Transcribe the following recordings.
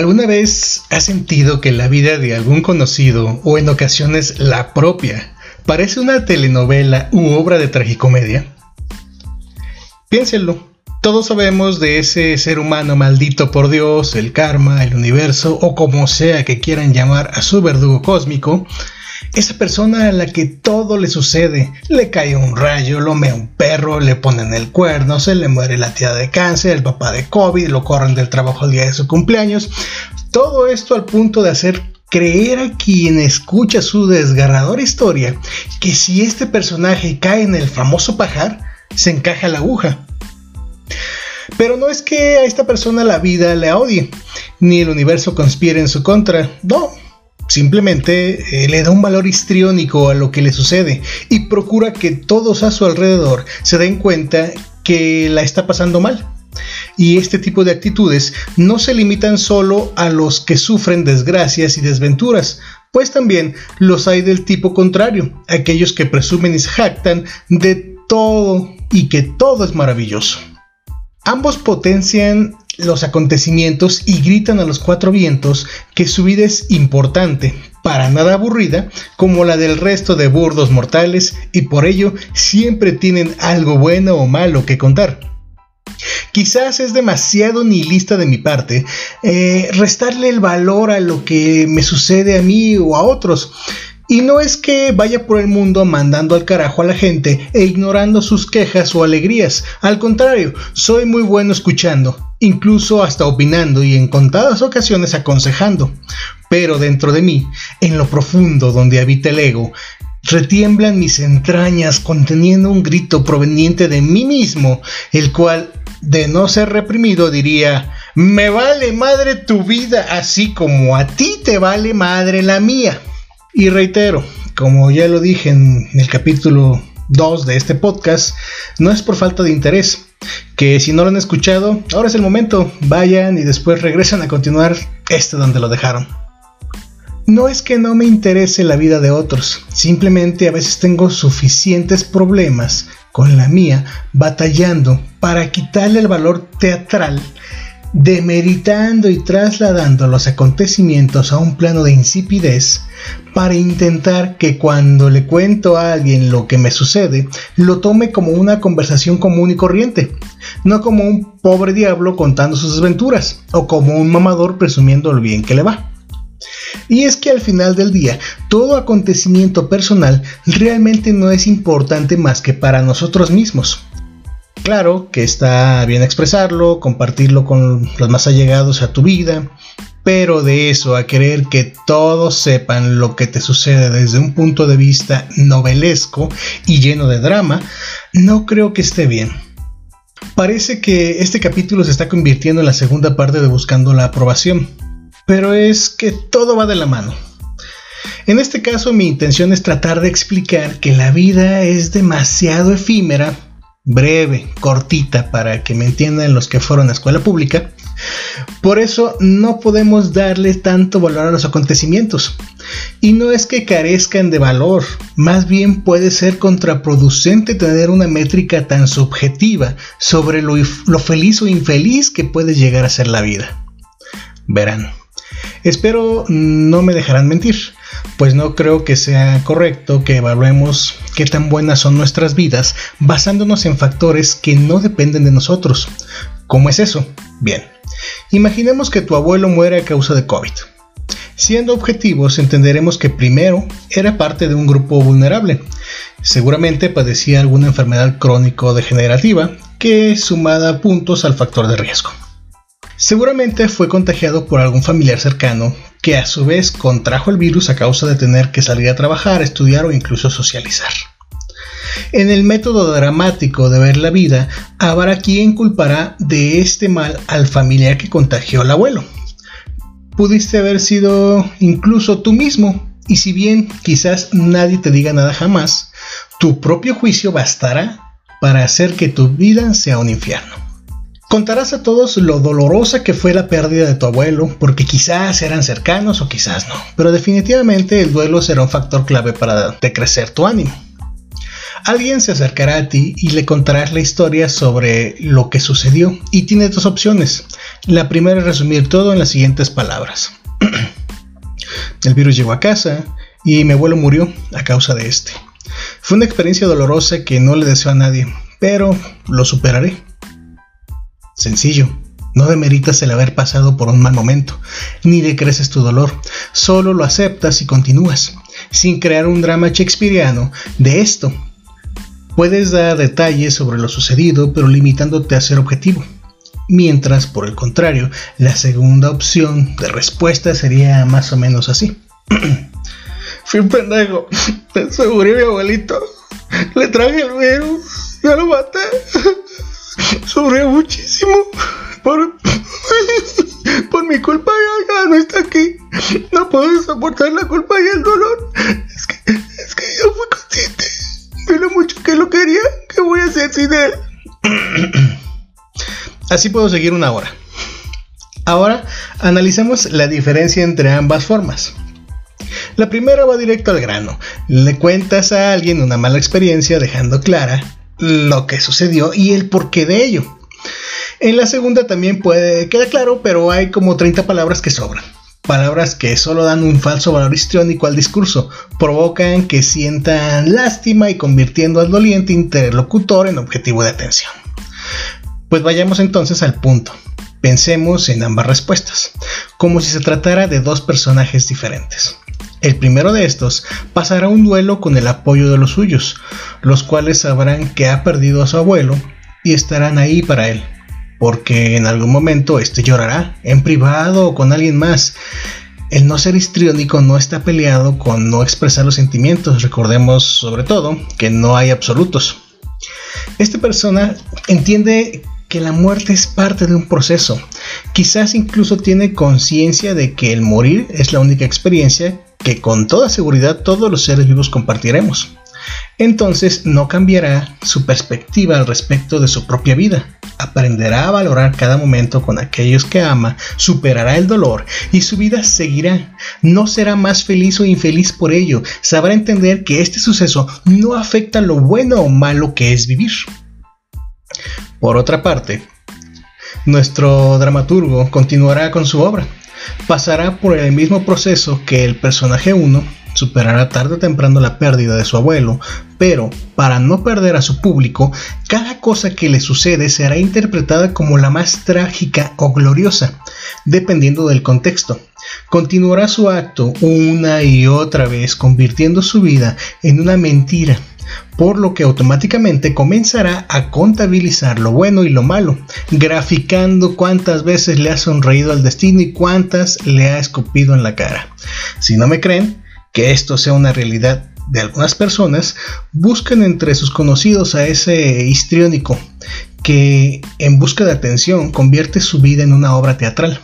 ¿Alguna vez has sentido que la vida de algún conocido o en ocasiones la propia parece una telenovela u obra de tragicomedia? Piénsenlo. Todos sabemos de ese ser humano maldito por Dios, el karma, el universo o como sea que quieran llamar a su verdugo cósmico, esa persona a la que todo le sucede, le cae un rayo, lo mea un perro, le ponen el cuerno, se le muere la tía de cáncer, el papá de COVID, lo corren del trabajo el día de su cumpleaños. Todo esto al punto de hacer creer a quien escucha su desgarradora historia que si este personaje cae en el famoso pajar, se encaja la aguja. Pero no es que a esta persona la vida le odie, ni el universo conspire en su contra, no, Simplemente eh, le da un valor histriónico a lo que le sucede y procura que todos a su alrededor se den cuenta que la está pasando mal. Y este tipo de actitudes no se limitan solo a los que sufren desgracias y desventuras, pues también los hay del tipo contrario, aquellos que presumen y se jactan de todo y que todo es maravilloso. Ambos potencian los acontecimientos y gritan a los cuatro vientos que su vida es importante, para nada aburrida, como la del resto de burdos mortales y por ello siempre tienen algo bueno o malo que contar. Quizás es demasiado nihilista de mi parte eh, restarle el valor a lo que me sucede a mí o a otros, y no es que vaya por el mundo mandando al carajo a la gente e ignorando sus quejas o alegrías. Al contrario, soy muy bueno escuchando, incluso hasta opinando y en contadas ocasiones aconsejando. Pero dentro de mí, en lo profundo donde habita el ego, retiemblan mis entrañas conteniendo un grito proveniente de mí mismo, el cual, de no ser reprimido, diría, me vale madre tu vida así como a ti te vale madre la mía. Y reitero, como ya lo dije en el capítulo 2 de este podcast, no es por falta de interés, que si no lo han escuchado, ahora es el momento, vayan y después regresan a continuar este donde lo dejaron. No es que no me interese la vida de otros, simplemente a veces tengo suficientes problemas con la mía batallando para quitarle el valor teatral demeritando y trasladando los acontecimientos a un plano de insipidez para intentar que cuando le cuento a alguien lo que me sucede, lo tome como una conversación común y corriente, no como un pobre diablo contando sus desventuras o como un mamador presumiendo lo bien que le va. Y es que al final del día, todo acontecimiento personal realmente no es importante más que para nosotros mismos. Claro que está bien expresarlo, compartirlo con los más allegados a tu vida, pero de eso a querer que todos sepan lo que te sucede desde un punto de vista novelesco y lleno de drama, no creo que esté bien. Parece que este capítulo se está convirtiendo en la segunda parte de Buscando la aprobación, pero es que todo va de la mano. En este caso mi intención es tratar de explicar que la vida es demasiado efímera breve, cortita, para que me entiendan los que fueron a escuela pública. Por eso no podemos darle tanto valor a los acontecimientos. Y no es que carezcan de valor, más bien puede ser contraproducente tener una métrica tan subjetiva sobre lo, feliz o infeliz que puede llegar a ser la vida. Verán. Espero no me dejarán mentir pues no creo que sea correcto que evaluemos qué tan buenas son nuestras vidas basándonos en factores que no dependen de nosotros. ¿Cómo es eso? Bien, imaginemos que tu abuelo muere a causa de COVID. Siendo objetivos, entenderemos que primero era parte de un grupo vulnerable. Seguramente padecía alguna enfermedad crónico-degenerativa que sumada puntos al factor de riesgo. Seguramente fue contagiado por algún familiar cercano que a su vez contrajo el virus a causa de tener que salir a trabajar, estudiar o incluso socializar. En el método dramático de ver la vida, habrá quien culpará de este mal al familiar que contagió al abuelo. Pudiste haber sido incluso tú mismo, y si bien quizás nadie te diga nada jamás, tu propio juicio bastará para hacer que tu vida sea un infierno. Contarás a todos lo dolorosa que fue la pérdida de tu abuelo, porque quizás eran cercanos o quizás no, pero definitivamente el duelo será un factor clave para decrecer tu ánimo. Alguien se acercará a ti y le contarás la historia sobre lo que sucedió y tiene dos opciones. La primera es resumir todo en las siguientes palabras. El virus llegó a casa y mi abuelo murió a causa de este. Fue una experiencia dolorosa que no le deseo a nadie, pero lo superaré. Sencillo. No demeritas el haber pasado por un mal momento, ni decreces tu dolor, solo lo aceptas y continúas, sin crear un drama shakespeariano de esto. Puedes dar detalles sobre lo sucedido, pero limitándote a ser objetivo. Mientras, por el contrario, la segunda opción de respuesta sería más o menos así. Fui un pendejo, se murió mi abuelito, le traje el virus, ya lo maté, sufrió muchísimo por, por mi culpa ya, no está aquí. No puedo soportar la culpa y el dolor. Es que, es que yo fui consciente de lo mucho que lo quería. ¿Qué voy a hacer sin él? Así puedo seguir una hora. Ahora analicemos la diferencia entre ambas formas. La primera va directo al grano. Le cuentas a alguien una mala experiencia dejando clara lo que sucedió y el porqué de ello. En la segunda también puede, queda claro, pero hay como 30 palabras que sobran. Palabras que solo dan un falso valor histriónico al discurso, provocan que sientan lástima y convirtiendo al doliente interlocutor en objetivo de atención. Pues vayamos entonces al punto. Pensemos en ambas respuestas, como si se tratara de dos personajes diferentes. El primero de estos pasará un duelo con el apoyo de los suyos, los cuales sabrán que ha perdido a su abuelo y estarán ahí para él, porque en algún momento este llorará, en privado o con alguien más. El no ser histriónico no está peleado con no expresar los sentimientos, recordemos sobre todo que no hay absolutos. Esta persona entiende que la muerte es parte de un proceso, quizás incluso tiene conciencia de que el morir es la única experiencia que con toda seguridad todos los seres vivos compartiremos entonces no cambiará su perspectiva al respecto de su propia vida. Aprenderá a valorar cada momento con aquellos que ama, superará el dolor y su vida seguirá. No será más feliz o infeliz por ello. Sabrá entender que este suceso no afecta lo bueno o malo que es vivir. Por otra parte, nuestro dramaturgo continuará con su obra. Pasará por el mismo proceso que el personaje 1 superará tarde o temprano la pérdida de su abuelo, pero para no perder a su público, cada cosa que le sucede será interpretada como la más trágica o gloriosa, dependiendo del contexto. Continuará su acto una y otra vez, convirtiendo su vida en una mentira, por lo que automáticamente comenzará a contabilizar lo bueno y lo malo, graficando cuántas veces le ha sonreído al destino y cuántas le ha escupido en la cara. Si no me creen, que esto sea una realidad de algunas personas, buscan entre sus conocidos a ese histriónico que en busca de atención convierte su vida en una obra teatral.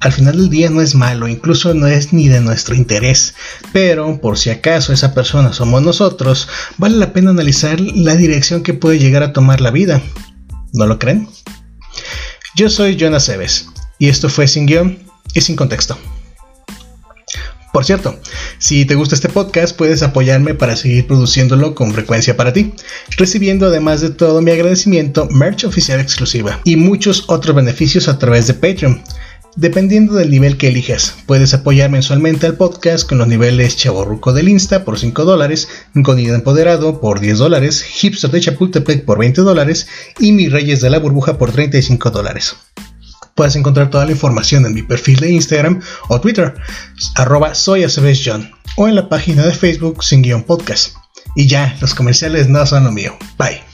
Al final del día no es malo, incluso no es ni de nuestro interés, pero por si acaso esa persona somos nosotros, vale la pena analizar la dirección que puede llegar a tomar la vida. ¿No lo creen? Yo soy Jonas Seves y esto fue Sin Guión y Sin Contexto. Por cierto, si te gusta este podcast, puedes apoyarme para seguir produciéndolo con frecuencia para ti, recibiendo además de todo mi agradecimiento, merch oficial exclusiva y muchos otros beneficios a través de Patreon. Dependiendo del nivel que elijas, puedes apoyar mensualmente al podcast con los niveles Chaborruco del Insta por 5 dólares, Empoderado por 10 dólares, Hipster de Chapultepec por 20 dólares y Mi Reyes de la Burbuja por 35 dólares. Puedes encontrar toda la información en mi perfil de Instagram o Twitter, arroba o en la página de Facebook sin guion podcast. Y ya, los comerciales no son lo mío. Bye.